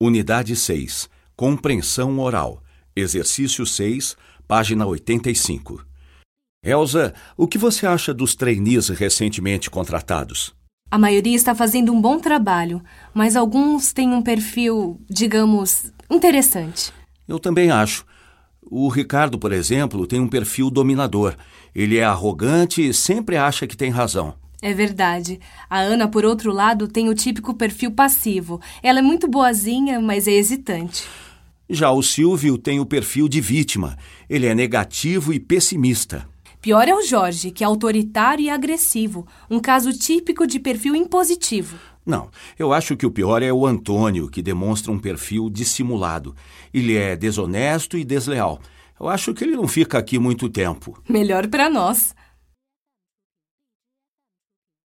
Unidade 6. Compreensão oral. Exercício 6, página 85. Elsa, o que você acha dos trainees recentemente contratados? A maioria está fazendo um bom trabalho, mas alguns têm um perfil, digamos, interessante. Eu também acho. O Ricardo, por exemplo, tem um perfil dominador. Ele é arrogante e sempre acha que tem razão. É verdade. A Ana, por outro lado, tem o típico perfil passivo. Ela é muito boazinha, mas é hesitante. Já o Silvio tem o perfil de vítima. Ele é negativo e pessimista. Pior é o Jorge, que é autoritário e agressivo. Um caso típico de perfil impositivo. Não, eu acho que o pior é o Antônio, que demonstra um perfil dissimulado. Ele é desonesto e desleal. Eu acho que ele não fica aqui muito tempo. Melhor para nós.